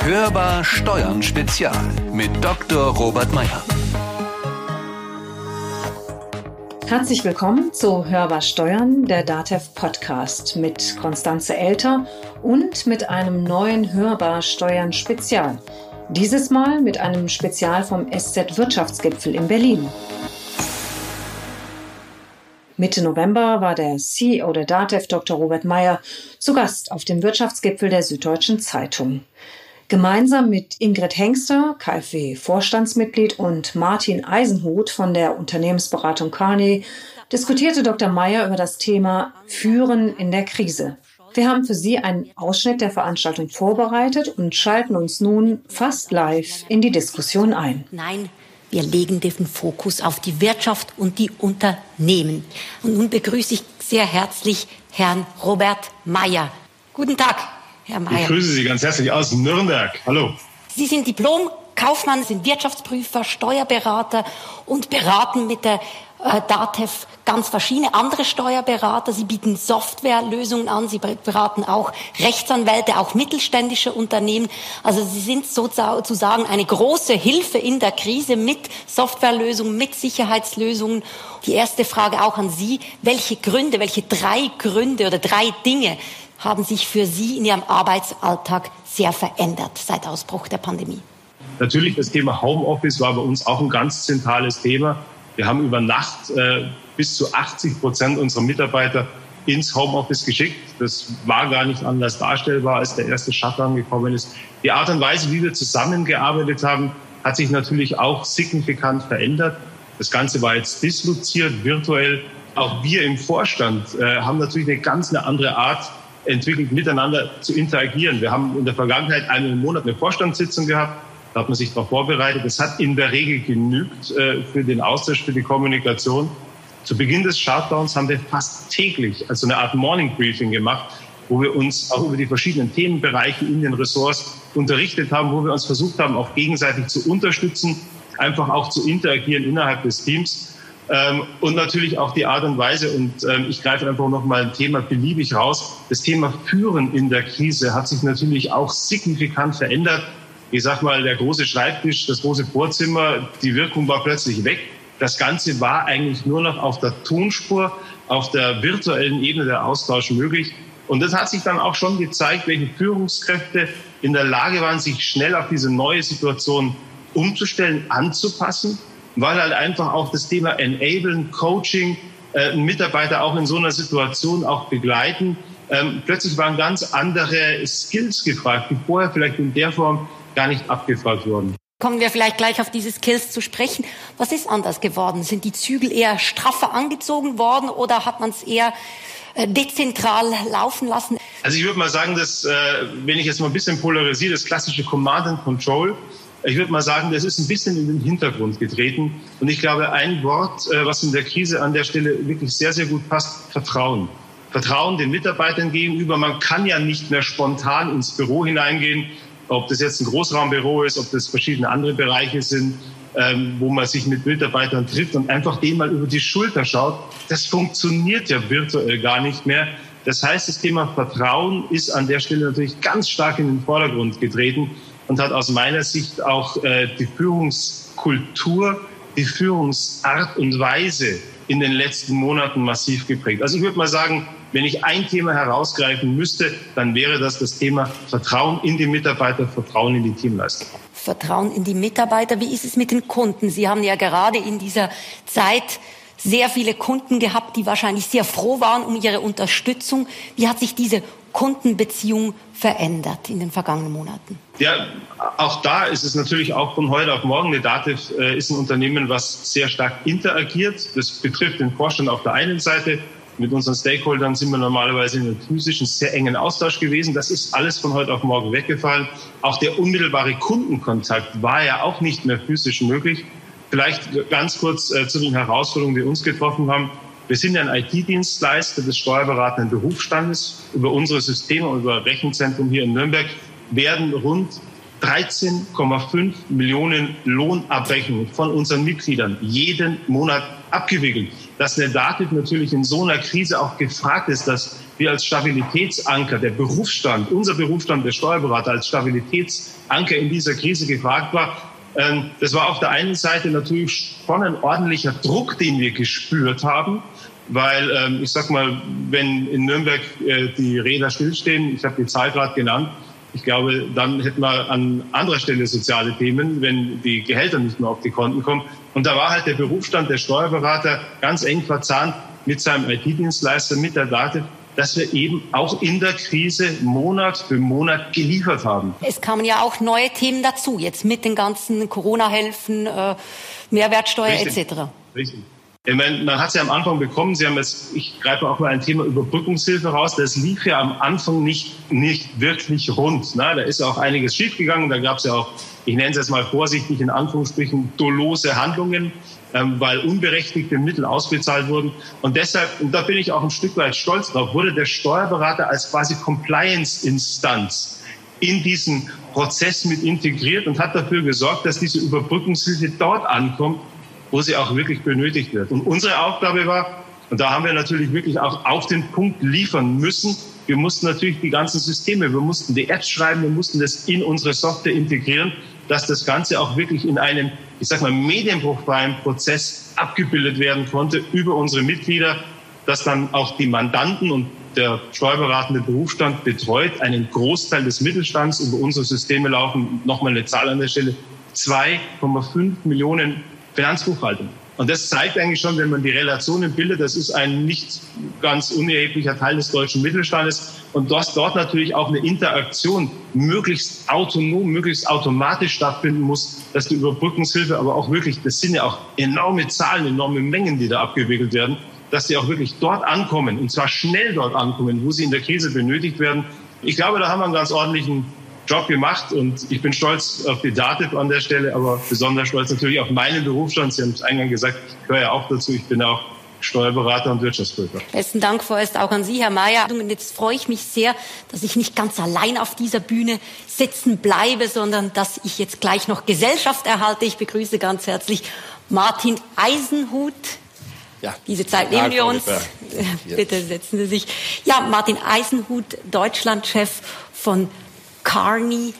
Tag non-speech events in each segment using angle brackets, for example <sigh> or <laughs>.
Hörbar Steuern Spezial mit Dr. Robert Meyer. Herzlich willkommen zu Hörbar Steuern, der DATEV Podcast mit Konstanze Elter und mit einem neuen Hörbar Steuern Spezial. Dieses Mal mit einem Spezial vom SZ Wirtschaftsgipfel in Berlin. Mitte November war der CEO der DATEV Dr. Robert Meyer zu Gast auf dem Wirtschaftsgipfel der Süddeutschen Zeitung. Gemeinsam mit Ingrid Hengster, KfW-Vorstandsmitglied und Martin Eisenhut von der Unternehmensberatung Carney diskutierte Dr. Meyer über das Thema Führen in der Krise. Wir haben für Sie einen Ausschnitt der Veranstaltung vorbereitet und schalten uns nun fast live in die Diskussion ein. Nein, wir legen den Fokus auf die Wirtschaft und die Unternehmen. Und nun begrüße ich sehr herzlich Herrn Robert Meyer. Guten Tag. Herr Mayer. Ich grüße Sie ganz herzlich aus Nürnberg. Hallo. Sie sind Diplom-Kaufmann, sind Wirtschaftsprüfer, Steuerberater und beraten mit der äh, DATEV ganz verschiedene andere Steuerberater. Sie bieten Softwarelösungen an. Sie beraten auch Rechtsanwälte, auch mittelständische Unternehmen. Also Sie sind sozusagen eine große Hilfe in der Krise mit Softwarelösungen, mit Sicherheitslösungen. Die erste Frage auch an Sie. Welche Gründe, welche drei Gründe oder drei Dinge haben sich für Sie in Ihrem Arbeitsalltag sehr verändert seit Ausbruch der Pandemie? Natürlich, das Thema Homeoffice war bei uns auch ein ganz zentrales Thema. Wir haben über Nacht äh, bis zu 80 Prozent unserer Mitarbeiter ins Homeoffice geschickt. Das war gar nicht anders darstellbar, als der erste Shutdown gekommen ist. Die Art und Weise, wie wir zusammengearbeitet haben, hat sich natürlich auch signifikant verändert. Das Ganze war jetzt disloziert, virtuell. Auch wir im Vorstand äh, haben natürlich eine ganz eine andere Art entwickelt, miteinander zu interagieren. Wir haben in der Vergangenheit im Monat eine Vorstandssitzung gehabt. Da hat man sich darauf vorbereitet. Das hat in der Regel genügt äh, für den Austausch, für die Kommunikation. Zu Beginn des Shutdowns haben wir fast täglich also eine Art Morning Briefing gemacht, wo wir uns auch über die verschiedenen Themenbereiche in den Ressorts unterrichtet haben, wo wir uns versucht haben, auch gegenseitig zu unterstützen, einfach auch zu interagieren innerhalb des Teams. Ähm, und natürlich auch die Art und Weise. Und ähm, ich greife einfach noch mal ein Thema beliebig raus. Das Thema Führen in der Krise hat sich natürlich auch signifikant verändert. Ich sag mal, der große Schreibtisch, das große Vorzimmer, die Wirkung war plötzlich weg. Das Ganze war eigentlich nur noch auf der Tonspur, auf der virtuellen Ebene der Austausch möglich. Und das hat sich dann auch schon gezeigt, welche Führungskräfte in der Lage waren, sich schnell auf diese neue Situation umzustellen, anzupassen weil halt einfach auch das Thema Enablen, Coaching, äh, Mitarbeiter auch in so einer Situation auch begleiten. Ähm, plötzlich waren ganz andere Skills gefragt, die vorher vielleicht in der Form gar nicht abgefragt wurden. Kommen wir vielleicht gleich auf diese Skills zu sprechen. Was ist anders geworden? Sind die Zügel eher straffer angezogen worden oder hat man es eher äh, dezentral laufen lassen? Also ich würde mal sagen, dass, äh, wenn ich jetzt mal ein bisschen polarisiere, das klassische Command and Control ich würde mal sagen, das ist ein bisschen in den Hintergrund getreten. Und ich glaube, ein Wort, äh, was in der Krise an der Stelle wirklich sehr, sehr gut passt, Vertrauen. Vertrauen den Mitarbeitern gegenüber. Man kann ja nicht mehr spontan ins Büro hineingehen, ob das jetzt ein Großraumbüro ist, ob das verschiedene andere Bereiche sind, ähm, wo man sich mit Mitarbeitern trifft und einfach denen mal über die Schulter schaut. Das funktioniert ja virtuell gar nicht mehr. Das heißt, das Thema Vertrauen ist an der Stelle natürlich ganz stark in den Vordergrund getreten und hat aus meiner Sicht auch äh, die Führungskultur, die Führungsart und Weise in den letzten Monaten massiv geprägt. Also ich würde mal sagen, wenn ich ein Thema herausgreifen müsste, dann wäre das das Thema Vertrauen in die Mitarbeiter, Vertrauen in die Teamleistung. Vertrauen in die Mitarbeiter. Wie ist es mit den Kunden? Sie haben ja gerade in dieser Zeit sehr viele Kunden gehabt, die wahrscheinlich sehr froh waren um ihre Unterstützung. Wie hat sich diese Kundenbeziehung verändert in den vergangenen Monaten? Ja, auch da ist es natürlich auch von heute auf morgen. Eine Dativ äh, ist ein Unternehmen, was sehr stark interagiert. Das betrifft den Vorstand auf der einen Seite. Mit unseren Stakeholdern sind wir normalerweise in einem physischen, sehr engen Austausch gewesen. Das ist alles von heute auf morgen weggefallen. Auch der unmittelbare Kundenkontakt war ja auch nicht mehr physisch möglich. Vielleicht ganz kurz äh, zu den Herausforderungen, die uns getroffen haben. Wir sind ein IT-Dienstleister des steuerberatenden Berufsstandes. Über unsere Systeme und über Rechenzentrum hier in Nürnberg werden rund 13,5 Millionen Lohnabrechnungen von unseren Mitgliedern jeden Monat abgewickelt. Dass eine Dativ natürlich in so einer Krise auch gefragt ist, dass wir als Stabilitätsanker, der Berufsstand, unser Berufsstand der Steuerberater als Stabilitätsanker in dieser Krise gefragt war, ähm, das war auf der einen Seite natürlich schon ein ordentlicher Druck, den wir gespürt haben, weil ähm, ich sag mal, wenn in Nürnberg äh, die Räder stillstehen, ich habe die Zahl gerade genannt, ich glaube, dann hätten wir an anderer Stelle soziale Themen, wenn die Gehälter nicht mehr auf die Konten kommen. Und da war halt der Berufsstand der Steuerberater ganz eng verzahnt mit seinem IT-Dienstleister, mit der Dativ dass wir eben auch in der Krise Monat für Monat geliefert haben. Es kamen ja auch neue Themen dazu, jetzt mit den ganzen Corona-Hilfen, äh, Mehrwertsteuer Richtig. etc. Richtig. Meine, man hat es ja am Anfang bekommen. Sie haben jetzt, ich greife auch mal ein Thema Überbrückungshilfe raus. Das lief ja am Anfang nicht, nicht wirklich rund. Ne? Da ist auch einiges schiefgegangen. Da gab es ja auch, ich nenne es jetzt mal vorsichtig in Anführungsstrichen, dolose Handlungen ähm, weil unberechtigte Mittel ausbezahlt wurden. Und deshalb, und da bin ich auch ein Stück weit stolz drauf, wurde der Steuerberater als quasi Compliance-Instanz in diesen Prozess mit integriert und hat dafür gesorgt, dass diese Überbrückungshilfe dort ankommt, wo sie auch wirklich benötigt wird. Und unsere Aufgabe war, und da haben wir natürlich wirklich auch auf den Punkt liefern müssen, wir mussten natürlich die ganzen Systeme, wir mussten die Apps schreiben, wir mussten das in unsere Software integrieren, dass das Ganze auch wirklich in einem ich sag mal, medienbruchfreien Prozess abgebildet werden konnte über unsere Mitglieder, dass dann auch die Mandanten und der steuerberatende Berufsstand betreut einen Großteil des Mittelstands über unsere Systeme laufen. Nochmal eine Zahl an der Stelle. 2,5 Millionen Finanzbuchhaltungen. Und das zeigt eigentlich schon, wenn man die Relationen bildet, das ist ein nicht ganz unerheblicher Teil des deutschen Mittelstandes. Und dass dort natürlich auch eine Interaktion möglichst autonom, möglichst automatisch stattfinden muss, dass die Überbrückungshilfe aber auch wirklich, das sind ja auch enorme Zahlen, enorme Mengen, die da abgewickelt werden, dass sie auch wirklich dort ankommen und zwar schnell dort ankommen, wo sie in der Krise benötigt werden. Ich glaube, da haben wir einen ganz ordentlichen Job gemacht und ich bin stolz auf die Dativ an der Stelle, aber besonders stolz natürlich auf meinen Berufsstand. Sie haben es eingangs gesagt, ich gehöre ja auch dazu. Ich bin auch Steuerberater und Wirtschaftsprüfer. Besten Dank vorerst auch an Sie, Herr Mayer. Und jetzt freue ich mich sehr, dass ich nicht ganz allein auf dieser Bühne sitzen bleibe, sondern dass ich jetzt gleich noch Gesellschaft erhalte. Ich begrüße ganz herzlich Martin Eisenhut. Ja. Diese Zeit nehmen wir uns. <laughs> Bitte setzen Sie sich. Ja, Martin Eisenhut, Deutschlandchef von Carney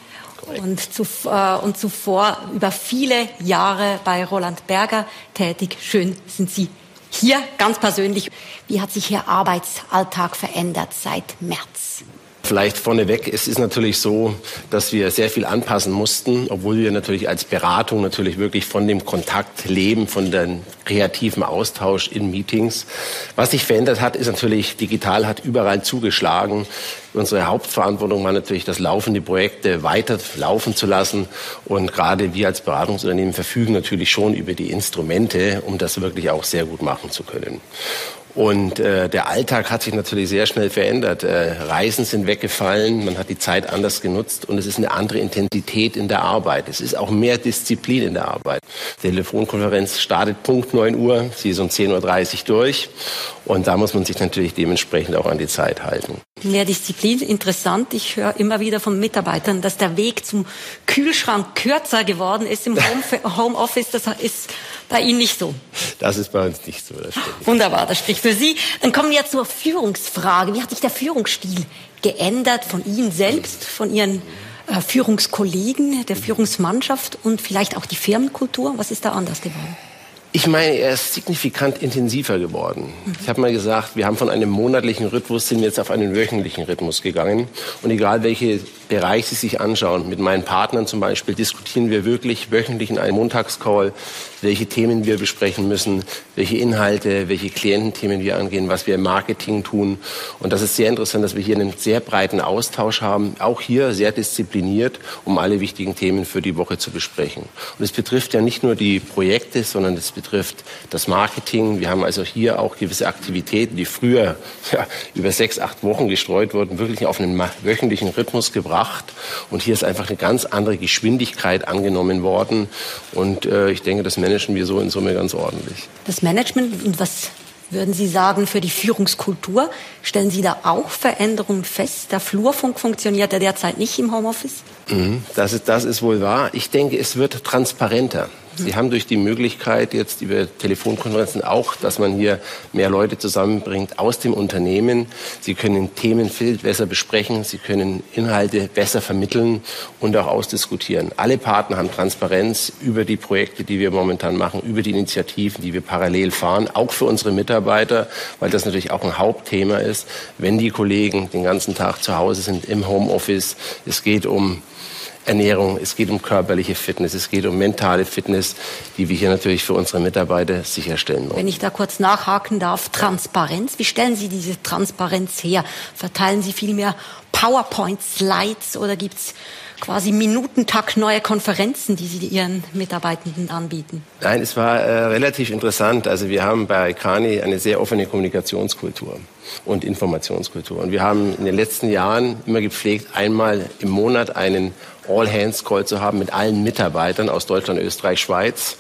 äh, und zuvor über viele Jahre bei Roland Berger tätig. Schön sind Sie hier ganz persönlich. Wie hat sich Ihr Arbeitsalltag verändert seit März? Vielleicht vorneweg, es ist natürlich so, dass wir sehr viel anpassen mussten, obwohl wir natürlich als Beratung natürlich wirklich von dem Kontakt leben, von dem kreativen Austausch in Meetings. Was sich verändert hat, ist natürlich, digital hat überall zugeschlagen. Unsere Hauptverantwortung war natürlich, das laufende Projekte weiter laufen zu lassen. Und gerade wir als Beratungsunternehmen verfügen natürlich schon über die Instrumente, um das wirklich auch sehr gut machen zu können. Und äh, der Alltag hat sich natürlich sehr schnell verändert. Äh, Reisen sind weggefallen, man hat die Zeit anders genutzt und es ist eine andere Intensität in der Arbeit. Es ist auch mehr Disziplin in der Arbeit. Die Telefonkonferenz startet Punkt 9 Uhr, sie ist um 10.30 Uhr durch und da muss man sich natürlich dementsprechend auch an die Zeit halten. Mehr Disziplin, interessant. Ich höre immer wieder von Mitarbeitern, dass der Weg zum Kühlschrank kürzer geworden ist im <laughs> Homeoffice. Das ist bei Ihnen nicht so. Das ist bei uns nicht so. Das Wunderbar, das spricht für Sie. Dann kommen wir zur Führungsfrage. Wie hat sich der Führungsstil geändert von Ihnen selbst, von Ihren äh, Führungskollegen, der Führungsmannschaft und vielleicht auch die Firmenkultur? Was ist da anders geworden? Ich meine, er ist signifikant intensiver geworden. Mhm. Ich habe mal gesagt, wir haben von einem monatlichen Rhythmus sind jetzt auf einen wöchentlichen Rhythmus gegangen. Und egal welche Bereich Sie sich anschauen, mit meinen Partnern zum Beispiel, diskutieren wir wirklich wöchentlich in einem Montagscall, welche Themen wir besprechen müssen, welche Inhalte, welche Kliententhemen wir angehen, was wir im Marketing tun. Und das ist sehr interessant, dass wir hier einen sehr breiten Austausch haben, auch hier sehr diszipliniert, um alle wichtigen Themen für die Woche zu besprechen. Und es betrifft ja nicht nur die Projekte, sondern es betrifft das Marketing. Wir haben also hier auch gewisse Aktivitäten, die früher ja, über sechs, acht Wochen gestreut wurden, wirklich auf einen wöchentlichen Rhythmus gebracht gebracht. Und hier ist einfach eine ganz andere Geschwindigkeit angenommen worden. Und äh, ich denke, das managen wir so in Summe ganz ordentlich. Das Management und was würden Sie sagen für die Führungskultur? Stellen Sie da auch Veränderungen fest? Der Flurfunk funktioniert ja derzeit nicht im Homeoffice? Mhm, das, ist, das ist wohl wahr. Ich denke, es wird transparenter. Sie haben durch die Möglichkeit jetzt über Telefonkonferenzen auch, dass man hier mehr Leute zusammenbringt aus dem Unternehmen. Sie können Themen viel besser besprechen, Sie können Inhalte besser vermitteln und auch ausdiskutieren. Alle Partner haben Transparenz über die Projekte, die wir momentan machen, über die Initiativen, die wir parallel fahren, auch für unsere Mitarbeiter, weil das natürlich auch ein Hauptthema ist, wenn die Kollegen den ganzen Tag zu Hause sind im Homeoffice. Es geht um Ernährung, es geht um körperliche Fitness, es geht um mentale Fitness, die wir hier natürlich für unsere Mitarbeiter sicherstellen wollen. Wenn ich da kurz nachhaken darf, Transparenz. Wie stellen Sie diese Transparenz her? Verteilen Sie viel mehr PowerPoint-Slides oder gibt es quasi Minutentag neue Konferenzen, die Sie Ihren Mitarbeitenden anbieten? Nein, es war äh, relativ interessant. Also wir haben bei Kani eine sehr offene Kommunikationskultur und Informationskultur. Und wir haben in den letzten Jahren immer gepflegt, einmal im Monat einen All-Hands-Call zu haben mit allen Mitarbeitern aus Deutschland, Österreich, Schweiz.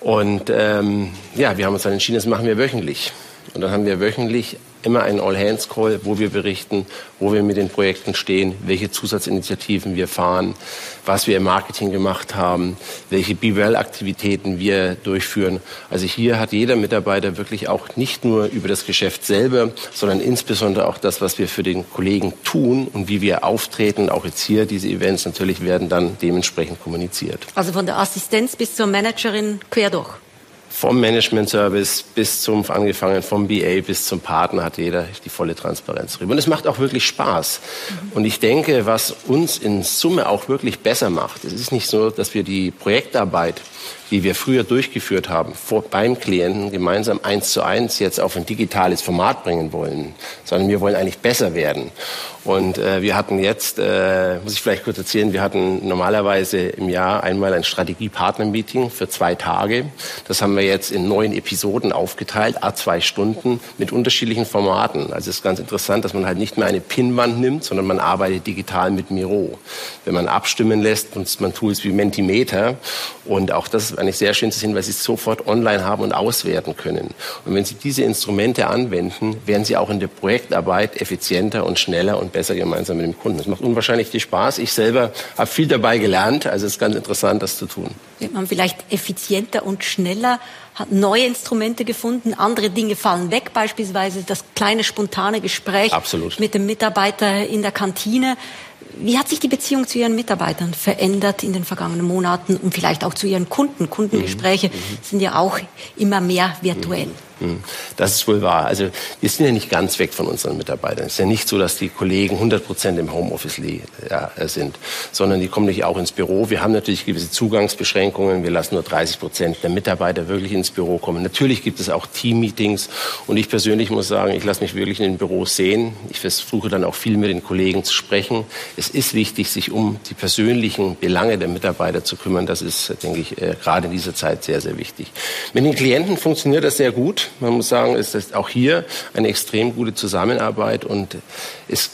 Und ähm, ja, wir haben uns dann entschieden, das machen wir wöchentlich. Und dann haben wir wöchentlich immer einen All-Hands-Call, wo wir berichten, wo wir mit den Projekten stehen, welche Zusatzinitiativen wir fahren, was wir im Marketing gemacht haben, welche BWL-Aktivitäten wir durchführen. Also hier hat jeder Mitarbeiter wirklich auch nicht nur über das Geschäft selber, sondern insbesondere auch das, was wir für den Kollegen tun und wie wir auftreten. Auch jetzt hier diese Events natürlich werden dann dementsprechend kommuniziert. Also von der Assistenz bis zur Managerin quer durch vom Management Service bis zum, angefangen vom BA bis zum Partner hat jeder die volle Transparenz drüber. Und es macht auch wirklich Spaß. Mhm. Und ich denke, was uns in Summe auch wirklich besser macht, es ist nicht so, dass wir die Projektarbeit die wir früher durchgeführt haben, vor, beim Klienten gemeinsam eins zu eins jetzt auf ein digitales Format bringen wollen, sondern wir wollen eigentlich besser werden. Und äh, wir hatten jetzt, äh, muss ich vielleicht kurz erzählen, wir hatten normalerweise im Jahr einmal ein Strategie-Partner-Meeting für zwei Tage. Das haben wir jetzt in neun Episoden aufgeteilt, a zwei Stunden mit unterschiedlichen Formaten. Also es ist ganz interessant, dass man halt nicht mehr eine Pinnwand nimmt, sondern man arbeitet digital mit Miro. Wenn man abstimmen lässt, nutzt man Tools wie Mentimeter und auch das ist eigentlich sehr schön zu sehen, weil Sie es sofort online haben und auswerten können. Und wenn Sie diese Instrumente anwenden, werden Sie auch in der Projektarbeit effizienter und schneller und besser gemeinsam mit dem Kunden. Das macht unwahrscheinlich viel Spaß. Ich selber habe viel dabei gelernt. Also es ist ganz interessant, das zu tun. Wird man vielleicht effizienter und schneller, hat neue Instrumente gefunden, andere Dinge fallen weg, beispielsweise das kleine spontane Gespräch Absolut. mit dem Mitarbeiter in der Kantine. Wie hat sich die Beziehung zu Ihren Mitarbeitern verändert in den vergangenen Monaten und vielleicht auch zu Ihren Kunden? Kundengespräche mhm. mhm. sind ja auch immer mehr virtuell. Mhm. Hm. Das ist wohl wahr. Also wir sind ja nicht ganz weg von unseren Mitarbeitern. Es ist ja nicht so, dass die Kollegen 100 Prozent im Homeoffice äh, sind, sondern die kommen nicht auch ins Büro. Wir haben natürlich gewisse Zugangsbeschränkungen. Wir lassen nur 30 Prozent der Mitarbeiter wirklich ins Büro kommen. Natürlich gibt es auch Teammeetings. Und ich persönlich muss sagen, ich lasse mich wirklich in den Büros sehen. Ich versuche dann auch viel mit den Kollegen zu sprechen. Es ist wichtig, sich um die persönlichen Belange der Mitarbeiter zu kümmern. Das ist, denke ich, äh, gerade in dieser Zeit sehr, sehr wichtig. Mit den Klienten funktioniert das sehr gut. Man muss sagen, es ist auch hier eine extrem gute Zusammenarbeit und es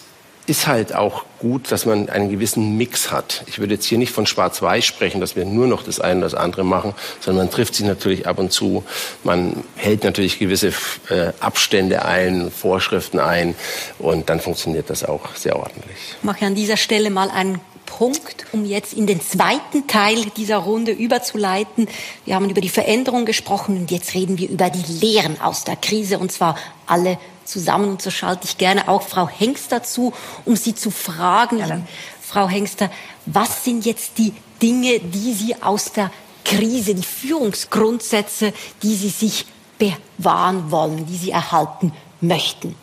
ist halt auch gut, dass man einen gewissen Mix hat. Ich würde jetzt hier nicht von Schwarz-Weiß sprechen, dass wir nur noch das eine oder das andere machen, sondern man trifft sich natürlich ab und zu. Man hält natürlich gewisse äh, Abstände ein, Vorschriften ein und dann funktioniert das auch sehr ordentlich. Ich mache an dieser Stelle mal einen Punkt, um jetzt in den zweiten Teil dieser Runde überzuleiten. Wir haben über die Veränderung gesprochen und jetzt reden wir über die Lehren aus der Krise und zwar alle zusammen. Und so schalte ich gerne auch Frau Hengster zu, um sie zu fragen. Ja, Frau Hengster, was sind jetzt die Dinge, die Sie aus der Krise, die Führungsgrundsätze, die Sie sich bewahren wollen, die Sie erhalten möchten?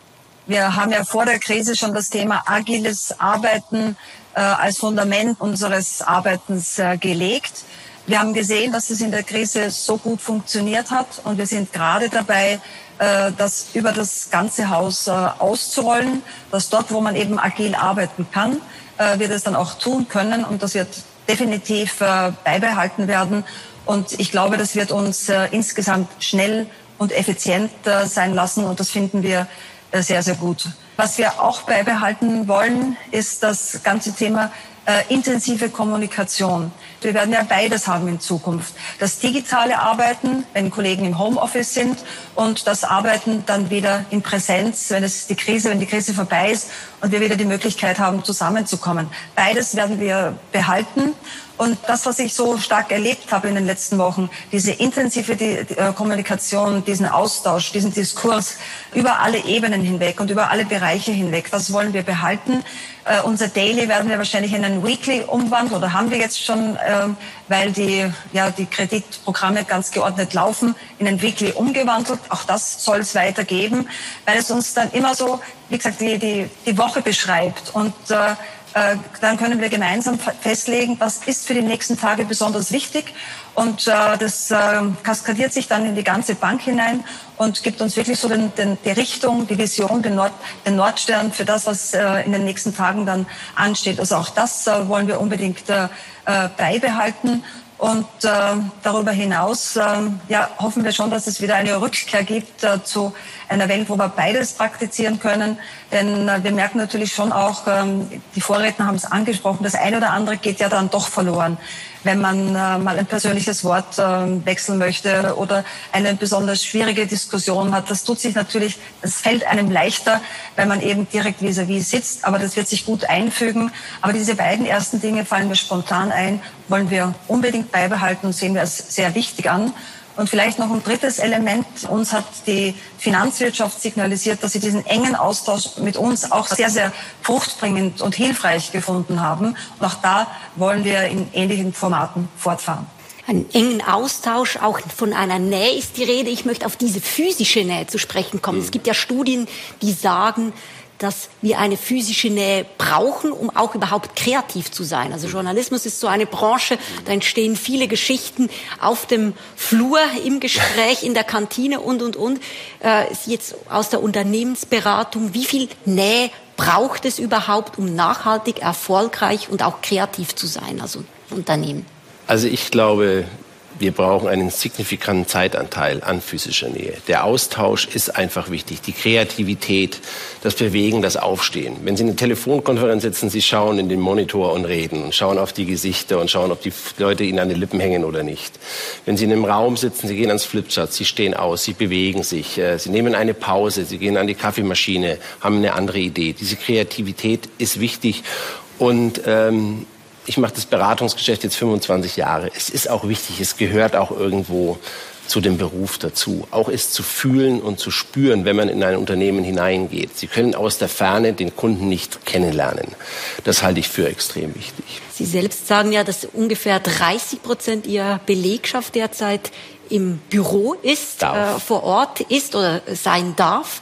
Wir haben ja vor der Krise schon das Thema agiles Arbeiten als Fundament unseres Arbeitens äh, gelegt. Wir haben gesehen, dass es in der Krise so gut funktioniert hat und wir sind gerade dabei, äh, das über das ganze Haus äh, auszurollen, dass dort, wo man eben agil arbeiten kann, äh, wir das dann auch tun können und das wird definitiv äh, beibehalten werden. Und ich glaube, das wird uns äh, insgesamt schnell und effizient äh, sein lassen und das finden wir äh, sehr, sehr gut. Was wir auch beibehalten wollen, ist das ganze Thema äh, intensive Kommunikation. Wir werden ja beides haben in Zukunft. Das digitale Arbeiten, wenn Kollegen im Homeoffice sind und das Arbeiten dann wieder in Präsenz, wenn es die Krise, wenn die Krise vorbei ist und wir wieder die Möglichkeit haben, zusammenzukommen. Beides werden wir behalten. Und das, was ich so stark erlebt habe in den letzten Wochen, diese intensive äh, Kommunikation, diesen Austausch, diesen Diskurs über alle Ebenen hinweg und über alle Bereiche hinweg, das wollen wir behalten. Uh, unser Daily werden wir wahrscheinlich in ein Weekly umwandeln oder haben wir jetzt schon, uh, weil die, ja, die Kreditprogramme ganz geordnet laufen, in ein Weekly umgewandelt. Auch das soll es weitergeben, weil es uns dann immer so, wie gesagt, die, die, die Woche beschreibt und uh, äh, dann können wir gemeinsam festlegen, was ist für die nächsten Tage besonders wichtig. Und äh, das äh, kaskadiert sich dann in die ganze Bank hinein und gibt uns wirklich so den, den, die Richtung, die Vision, den, Nord, den Nordstern für das, was äh, in den nächsten Tagen dann ansteht. Also auch das äh, wollen wir unbedingt äh, äh beibehalten. Und äh, darüber hinaus äh, ja, hoffen wir schon, dass es wieder eine Rückkehr gibt äh, zu einer Welt, wo wir beides praktizieren können. Denn äh, wir merken natürlich schon auch, ähm, die Vorredner haben es angesprochen, das eine oder andere geht ja dann doch verloren wenn man äh, mal ein persönliches Wort äh, wechseln möchte oder eine besonders schwierige Diskussion hat. Das tut sich natürlich, es fällt einem leichter, weil man eben direkt vis-à-vis -vis sitzt, aber das wird sich gut einfügen. Aber diese beiden ersten Dinge fallen mir spontan ein, wollen wir unbedingt beibehalten und sehen wir als sehr wichtig an. Und vielleicht noch ein drittes Element. Uns hat die Finanzwirtschaft signalisiert, dass sie diesen engen Austausch mit uns auch sehr, sehr fruchtbringend und hilfreich gefunden haben. Und auch da wollen wir in ähnlichen Formaten fortfahren einen engen Austausch, auch von einer Nähe ist die Rede. Ich möchte auf diese physische Nähe zu sprechen kommen. Es gibt ja Studien, die sagen, dass wir eine physische Nähe brauchen, um auch überhaupt kreativ zu sein. Also Journalismus ist so eine Branche, da entstehen viele Geschichten auf dem Flur, im Gespräch, in der Kantine und, und, und. Äh, jetzt aus der Unternehmensberatung, wie viel Nähe braucht es überhaupt, um nachhaltig, erfolgreich und auch kreativ zu sein, also Unternehmen? Also ich glaube, wir brauchen einen signifikanten Zeitanteil an physischer Nähe. Der Austausch ist einfach wichtig. Die Kreativität, das Bewegen, das Aufstehen. Wenn Sie in eine Telefonkonferenz sitzen, Sie schauen in den Monitor und reden und schauen auf die Gesichter und schauen, ob die Leute Ihnen an den Lippen hängen oder nicht. Wenn Sie in einem Raum sitzen, Sie gehen ans Flipchart, Sie stehen aus, Sie bewegen sich, äh, Sie nehmen eine Pause, Sie gehen an die Kaffeemaschine, haben eine andere Idee. Diese Kreativität ist wichtig und ähm, ich mache das Beratungsgeschäft jetzt 25 Jahre. Es ist auch wichtig, es gehört auch irgendwo zu dem Beruf dazu. Auch es zu fühlen und zu spüren, wenn man in ein Unternehmen hineingeht. Sie können aus der Ferne den Kunden nicht kennenlernen. Das halte ich für extrem wichtig. Sie selbst sagen ja, dass ungefähr 30 Prozent Ihrer Belegschaft derzeit im Büro ist, äh, vor Ort ist oder sein darf.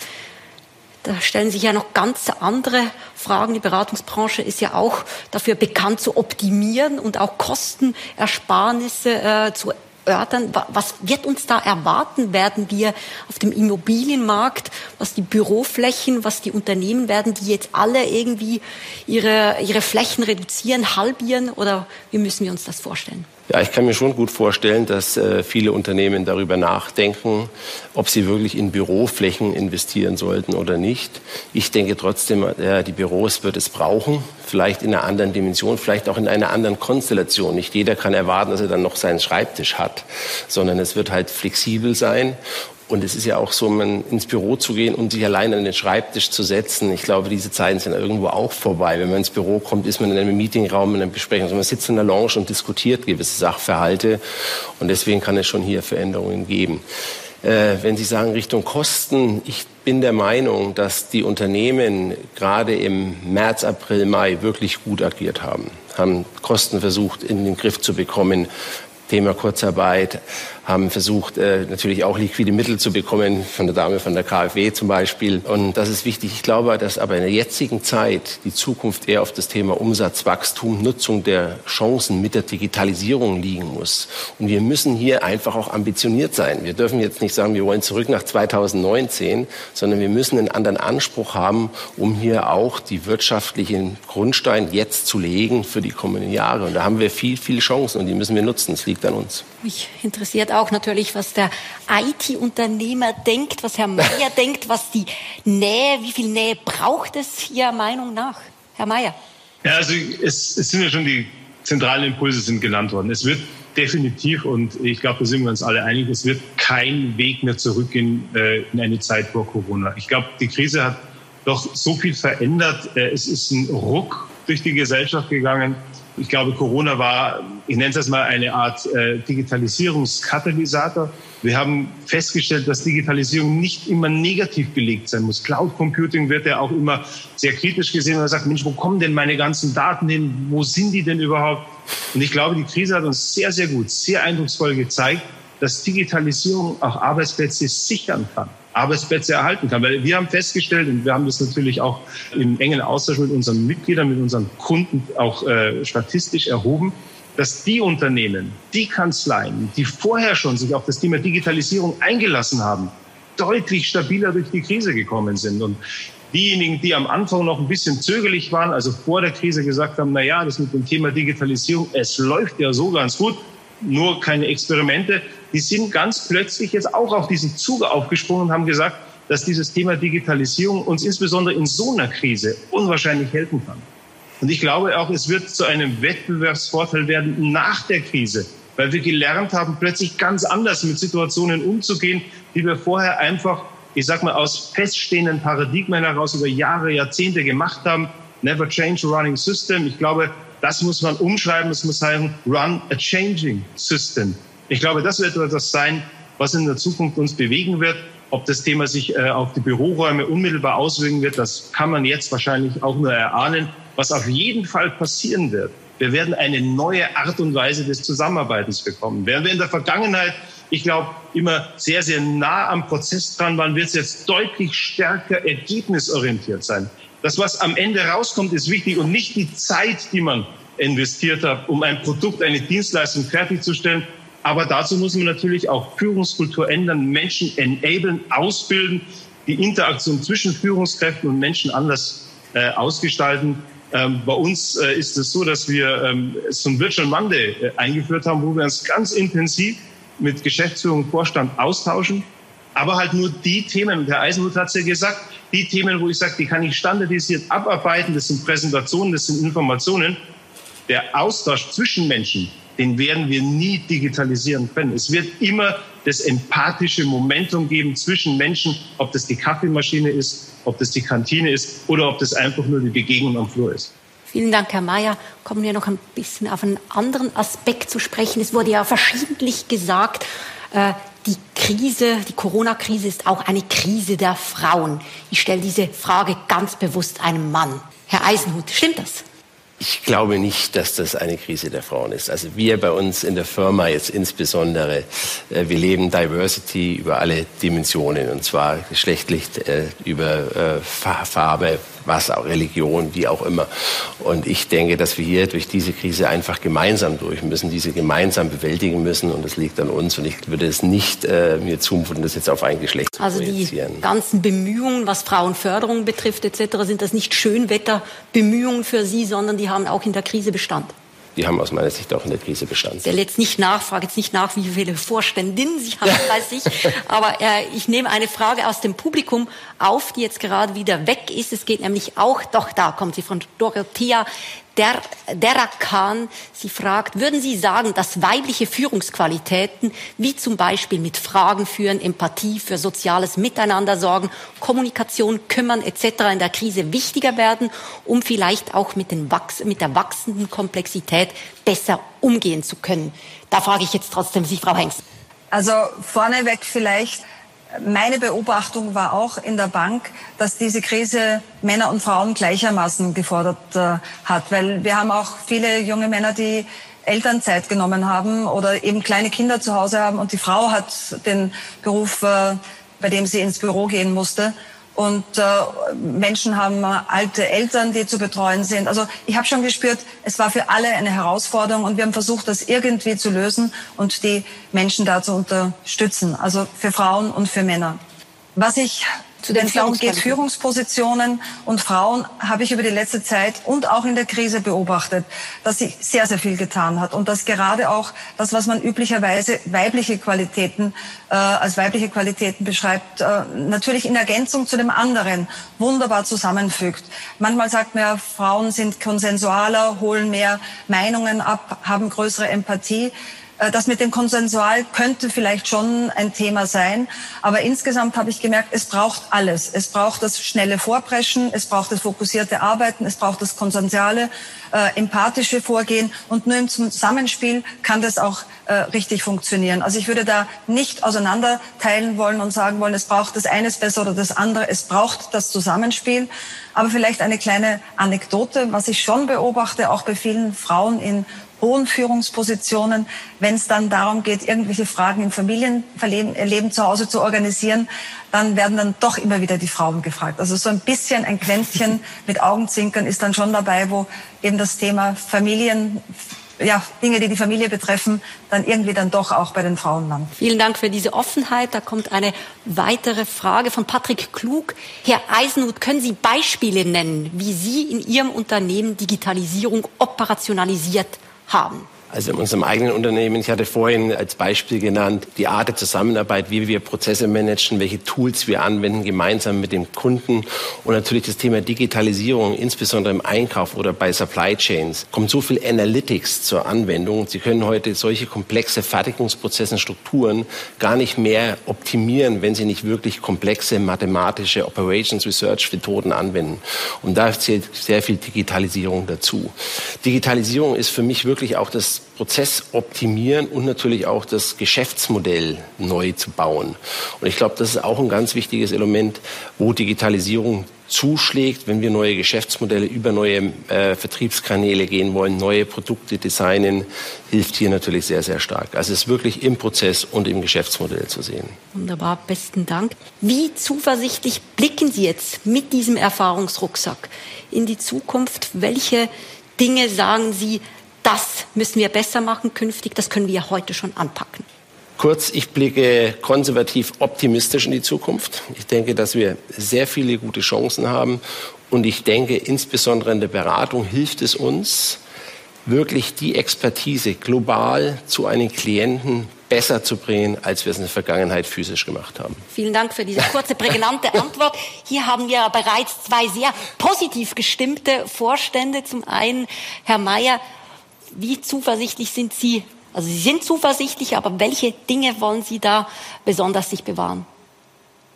Da stellen sich ja noch ganz andere Fragen. Die Beratungsbranche ist ja auch dafür bekannt zu optimieren und auch Kostenersparnisse äh, zu erörtern. Was wird uns da erwarten? Werden wir auf dem Immobilienmarkt, was die Büroflächen, was die Unternehmen werden, die jetzt alle irgendwie ihre, ihre Flächen reduzieren, halbieren oder wie müssen wir uns das vorstellen? Ja, ich kann mir schon gut vorstellen, dass äh, viele Unternehmen darüber nachdenken, ob sie wirklich in Büroflächen investieren sollten oder nicht. Ich denke trotzdem, äh, die Büros wird es brauchen, vielleicht in einer anderen Dimension, vielleicht auch in einer anderen Konstellation. Nicht jeder kann erwarten, dass er dann noch seinen Schreibtisch hat, sondern es wird halt flexibel sein und es ist ja auch so, man ins Büro zu gehen und sich allein an den Schreibtisch zu setzen. Ich glaube, diese Zeiten sind irgendwo auch vorbei. Wenn man ins Büro kommt, ist man in einem Meetingraum, in einer Besprechung. Also man sitzt in der Lounge und diskutiert gewisse Sachverhalte. Und deswegen kann es schon hier Veränderungen geben. Äh, wenn Sie sagen Richtung Kosten, ich bin der Meinung, dass die Unternehmen gerade im März, April, Mai wirklich gut agiert haben, haben Kosten versucht in den Griff zu bekommen, Thema Kurzarbeit, haben versucht, äh, natürlich auch liquide Mittel zu bekommen, von der Dame von der KfW zum Beispiel. Und das ist wichtig. Ich glaube, dass aber in der jetzigen Zeit die Zukunft eher auf das Thema Umsatzwachstum, Nutzung der Chancen mit der Digitalisierung liegen muss. Und wir müssen hier einfach auch ambitioniert sein. Wir dürfen jetzt nicht sagen, wir wollen zurück nach 2019, sondern wir müssen einen anderen Anspruch haben, um hier auch die wirtschaftlichen Grundsteine jetzt zu legen für die kommenden Jahre. Und da haben wir viel, viel Chancen und die müssen wir nutzen. Es liegt an uns. Mich interessiert auch natürlich, was der IT-Unternehmer denkt, was Herr Mayer <laughs> denkt, was die Nähe, wie viel Nähe braucht es Ihrer Meinung nach? Herr Mayer. Ja, also es, es sind ja schon die zentralen Impulse sind genannt worden. Es wird definitiv, und ich glaube, da sind wir uns alle einig, es wird kein Weg mehr zurück in, äh, in eine Zeit vor Corona. Ich glaube, die Krise hat doch so viel verändert. Äh, es ist ein Ruck durch die Gesellschaft gegangen. Ich glaube, Corona war, ich nenne es jetzt mal eine Art äh, Digitalisierungskatalysator. Wir haben festgestellt, dass Digitalisierung nicht immer negativ belegt sein muss. Cloud Computing wird ja auch immer sehr kritisch gesehen. Man sagt, Mensch, wo kommen denn meine ganzen Daten hin? Wo sind die denn überhaupt? Und ich glaube, die Krise hat uns sehr, sehr gut, sehr eindrucksvoll gezeigt, dass Digitalisierung auch Arbeitsplätze sichern kann. Arbeitsplätze erhalten kann. Weil wir haben festgestellt, und wir haben das natürlich auch im engen Austausch mit unseren Mitgliedern, mit unseren Kunden auch äh, statistisch erhoben, dass die Unternehmen, die Kanzleien, die vorher schon sich auf das Thema Digitalisierung eingelassen haben, deutlich stabiler durch die Krise gekommen sind. Und diejenigen, die am Anfang noch ein bisschen zögerlich waren, also vor der Krise gesagt haben, na ja, das mit dem Thema Digitalisierung, es läuft ja so ganz gut, nur keine Experimente, die sind ganz plötzlich jetzt auch auf diesen Zug aufgesprungen und haben gesagt, dass dieses Thema Digitalisierung uns insbesondere in so einer Krise unwahrscheinlich helfen kann. Und ich glaube auch, es wird zu einem Wettbewerbsvorteil werden nach der Krise, weil wir gelernt haben, plötzlich ganz anders mit Situationen umzugehen, die wir vorher einfach, ich sag mal, aus feststehenden Paradigmen heraus über Jahre, Jahrzehnte gemacht haben. Never change a running system. Ich glaube, das muss man umschreiben. Es muss heißen, run a changing system. Ich glaube, das wird etwas sein, was in der Zukunft uns bewegen wird. Ob das Thema sich äh, auf die Büroräume unmittelbar auswirken wird, das kann man jetzt wahrscheinlich auch nur erahnen. Was auf jeden Fall passieren wird, wir werden eine neue Art und Weise des Zusammenarbeitens bekommen. Während wir in der Vergangenheit, ich glaube, immer sehr, sehr nah am Prozess dran waren, wird es jetzt deutlich stärker ergebnisorientiert sein. Das, was am Ende rauskommt, ist wichtig und nicht die Zeit, die man investiert hat, um ein Produkt, eine Dienstleistung fertigzustellen. Aber dazu muss man natürlich auch Führungskultur ändern, Menschen enablen, ausbilden, die Interaktion zwischen Führungskräften und Menschen anders äh, ausgestalten. Ähm, bei uns äh, ist es so, dass wir ähm, so ein Virtual Monday äh, eingeführt haben, wo wir uns ganz intensiv mit Geschäftsführung und Vorstand austauschen, aber halt nur die Themen, und Herr Eisenhut hat es ja gesagt, die Themen, wo ich sage, die kann ich standardisiert abarbeiten, das sind Präsentationen, das sind Informationen. Der Austausch zwischen Menschen, den werden wir nie digitalisieren können. Es wird immer das empathische Momentum geben zwischen Menschen, ob das die Kaffeemaschine ist, ob das die Kantine ist oder ob das einfach nur die Begegnung am Flur ist. Vielen Dank, Herr Mayer. Kommen wir noch ein bisschen auf einen anderen Aspekt zu sprechen. Es wurde ja verschiedentlich gesagt, äh, die Krise, die Corona-Krise ist auch eine Krise der Frauen. Ich stelle diese Frage ganz bewusst einem Mann. Herr Eisenhut, stimmt das? Ich glaube nicht, dass das eine Krise der Frauen ist. Also wir bei uns in der Firma jetzt insbesondere, äh, wir leben Diversity über alle Dimensionen und zwar geschlechtlich, äh, über äh, Farbe, was auch Religion, wie auch immer. Und ich denke, dass wir hier durch diese Krise einfach gemeinsam durch müssen, diese gemeinsam bewältigen müssen und das liegt an uns und ich würde es nicht äh, mir zumuten, das jetzt auf ein Geschlecht zu Also die ganzen Bemühungen, was Frauenförderung betrifft etc., sind das nicht Schönwetterbemühungen für Sie, sondern die haben auch in der Krise Bestand die haben aus meiner Sicht auch in der Krise bestanden. Ich stelle jetzt nicht nach, frage jetzt nicht nach, wie viele Vorständinnen Sie haben, <laughs> weiß ich. Aber äh, ich nehme eine Frage aus dem Publikum auf, die jetzt gerade wieder weg ist. Es geht nämlich auch, doch da kommt sie von Dorothea der, Derakan. Sie fragt, würden Sie sagen, dass weibliche Führungsqualitäten, wie zum Beispiel mit Fragen führen, Empathie für soziales Miteinander sorgen, Kommunikation kümmern etc. in der Krise wichtiger werden, um vielleicht auch mit, den Wachs mit der wachsenden Komplexität besser umgehen zu können? Da frage ich jetzt trotzdem Sie, Frau Hengst. Also vorneweg vielleicht meine Beobachtung war auch in der Bank, dass diese Krise Männer und Frauen gleichermaßen gefordert äh, hat, weil wir haben auch viele junge Männer, die Elternzeit genommen haben oder eben kleine Kinder zu Hause haben und die Frau hat den Beruf, äh, bei dem sie ins Büro gehen musste und äh, Menschen haben alte Eltern, die zu betreuen sind. Also ich habe schon gespürt, es war für alle eine Herausforderung und wir haben versucht, das irgendwie zu lösen und die Menschen da zu unterstützen, also für Frauen und für Männer. Was ich Zu den es geht Führungspositionen und Frauen, habe ich über die letzte Zeit und auch in der Krise beobachtet, dass sich sehr, sehr viel getan hat und dass gerade auch das, was man üblicherweise weibliche Qualitäten äh, als weibliche Qualitäten beschreibt, äh, natürlich in Ergänzung zu dem anderen wunderbar zusammenfügt. Manchmal sagt man ja, Frauen sind konsensualer, holen mehr Meinungen ab, haben größere Empathie. Äh, das mit dem Konsensual könnte vielleicht schon ein Thema sein. Aber insgesamt habe ich gemerkt, es braucht alles. Es braucht das schnelle Vorpreschen, es braucht das fokussierte Arbeiten, es braucht das konsensuale, äh, empathische Vorgehen. Und nur im Zusammenspiel kann das auch äh, richtig funktionieren. Also ich würde da nicht auseinanderteilen wollen und sagen wollen, es braucht das eine besser oder das andere. Es braucht das Zusammenspiel. Aber vielleicht eine kleine Anekdote, was ich schon beobachte, auch bei vielen Frauen in hohen Führungspositionen, wenn es dann darum geht, irgendwelche Fragen im Familienleben zu Hause zu organisieren, dann werden dann doch immer wieder die Frauen gefragt. Also so ein bisschen ein Quäntchen <laughs> mit Augenzwinkern ist dann schon dabei, wo eben das Thema Familien, ja, Dinge, die die Familie betreffen, dann irgendwie dann doch auch bei den Frauen landen. Vielen Dank für diese Offenheit. Da kommt eine weitere Frage von Patrick Klug. Herr Eisenhut, können Sie Beispiele nennen, wie Sie in Ihrem Unternehmen Digitalisierung operationalisiert haben. Also in unserem eigenen Unternehmen, ich hatte vorhin als Beispiel genannt, die Art der Zusammenarbeit, wie wir Prozesse managen, welche Tools wir anwenden, gemeinsam mit dem Kunden und natürlich das Thema Digitalisierung, insbesondere im Einkauf oder bei Supply Chains, kommt so viel Analytics zur Anwendung. Sie können heute solche komplexe Fertigungsprozesse, Strukturen gar nicht mehr optimieren, wenn Sie nicht wirklich komplexe mathematische Operations Research Methoden anwenden. Und da zählt sehr viel Digitalisierung dazu. Digitalisierung ist für mich wirklich auch das Prozess optimieren und natürlich auch das Geschäftsmodell neu zu bauen. Und ich glaube, das ist auch ein ganz wichtiges Element, wo Digitalisierung zuschlägt, wenn wir neue Geschäftsmodelle über neue äh, Vertriebskanäle gehen wollen, neue Produkte designen, hilft hier natürlich sehr, sehr stark. Also es ist wirklich im Prozess und im Geschäftsmodell zu sehen. Wunderbar, besten Dank. Wie zuversichtlich blicken Sie jetzt mit diesem Erfahrungsrucksack in die Zukunft? Welche Dinge sagen Sie, das müssen wir besser machen künftig, das können wir heute schon anpacken. Kurz, ich blicke konservativ optimistisch in die Zukunft. Ich denke, dass wir sehr viele gute Chancen haben. Und ich denke, insbesondere in der Beratung hilft es uns, wirklich die Expertise global zu einem Klienten besser zu bringen, als wir es in der Vergangenheit physisch gemacht haben. Vielen Dank für diese kurze, prägnante <laughs> Antwort. Hier haben wir bereits zwei sehr positiv gestimmte Vorstände. Zum einen Herr Mayer, wie zuversichtlich sind Sie? Also Sie sind zuversichtlich, aber welche Dinge wollen Sie da besonders sich bewahren?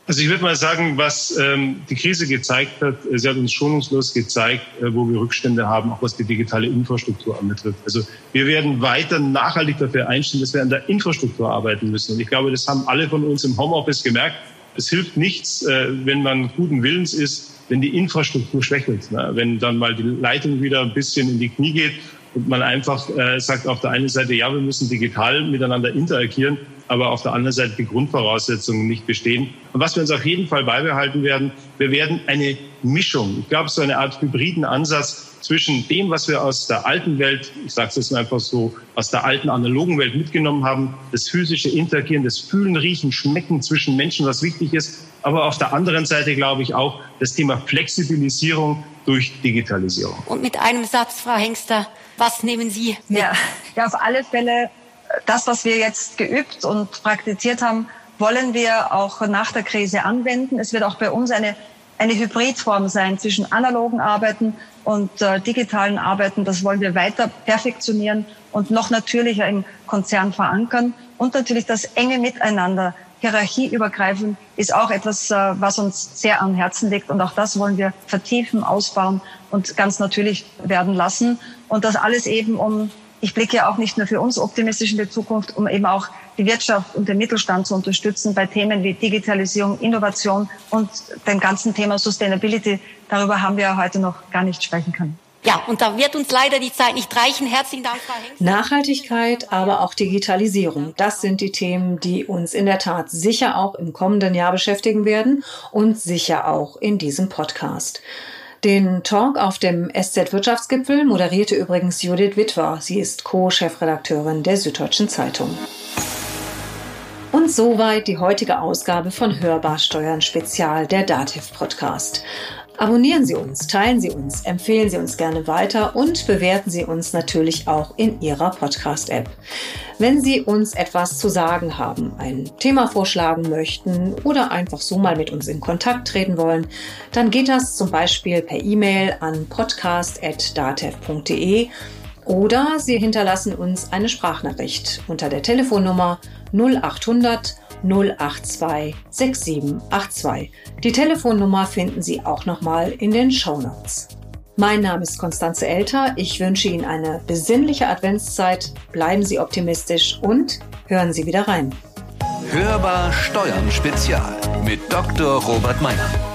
Also ich würde mal sagen, was ähm, die Krise gezeigt hat, äh, sie hat uns schonungslos gezeigt, äh, wo wir Rückstände haben, auch was die digitale Infrastruktur anbetrifft. Also wir werden weiter nachhaltig dafür einstellen, dass wir an der Infrastruktur arbeiten müssen. Und ich glaube, das haben alle von uns im Homeoffice gemerkt. Es hilft nichts, äh, wenn man guten Willens ist, wenn die Infrastruktur schwächelt. Ne? Wenn dann mal die Leitung wieder ein bisschen in die Knie geht und man einfach äh, sagt auf der einen Seite, ja, wir müssen digital miteinander interagieren, aber auf der anderen Seite die Grundvoraussetzungen nicht bestehen. Und was wir uns auf jeden Fall beibehalten werden, wir werden eine Mischung, ich glaube, so eine Art hybriden Ansatz zwischen dem, was wir aus der alten Welt, ich sage es jetzt einfach so, aus der alten analogen Welt mitgenommen haben, das physische Interagieren, das Fühlen, Riechen, Schmecken zwischen Menschen, was wichtig ist, aber auf der anderen Seite glaube ich auch das Thema Flexibilisierung durch Digitalisierung. Und mit einem Satz, Frau Hengster, was nehmen Sie mit? Ja, ja auf alle Fälle das, was wir jetzt geübt und praktiziert haben, wollen wir auch nach der Krise anwenden. Es wird auch bei uns eine, eine Hybridform sein zwischen analogen Arbeiten und äh, digitalen Arbeiten. Das wollen wir weiter perfektionieren und noch natürlicher im Konzern verankern. Und natürlich das enge Miteinander, hierarchieübergreifend, ist auch etwas, äh, was uns sehr am Herzen liegt. Und auch das wollen wir vertiefen, ausbauen und ganz natürlich werden lassen. Und das alles eben, um ich blicke auch nicht nur für uns optimistisch in die Zukunft, um eben auch die Wirtschaft und den Mittelstand zu unterstützen bei Themen wie Digitalisierung, Innovation und dem ganzen Thema Sustainability. Darüber haben wir heute noch gar nicht sprechen können. Ja, und da wird uns leider die Zeit nicht reichen. Herzlichen Dank, Frau Hengst. Nachhaltigkeit, aber auch Digitalisierung. Das sind die Themen, die uns in der Tat sicher auch im kommenden Jahr beschäftigen werden und sicher auch in diesem Podcast. Den Talk auf dem SZ-Wirtschaftsgipfel moderierte übrigens Judith Witwer. Sie ist Co-Chefredakteurin der Süddeutschen Zeitung. Und soweit die heutige Ausgabe von Hörbar Steuern Spezial, der Dativ Podcast. Abonnieren Sie uns, teilen Sie uns, empfehlen Sie uns gerne weiter und bewerten Sie uns natürlich auch in Ihrer Podcast-App. Wenn Sie uns etwas zu sagen haben, ein Thema vorschlagen möchten oder einfach so mal mit uns in Kontakt treten wollen, dann geht das zum Beispiel per E-Mail an podcast.datev.de oder Sie hinterlassen uns eine Sprachnachricht unter der Telefonnummer 0800 082 6782. Die Telefonnummer finden Sie auch nochmal in den Show Notes. Mein Name ist Konstanze Elter. Ich wünsche Ihnen eine besinnliche Adventszeit. Bleiben Sie optimistisch und hören Sie wieder rein. Hörbar Steuern Spezial mit Dr. Robert Meyer.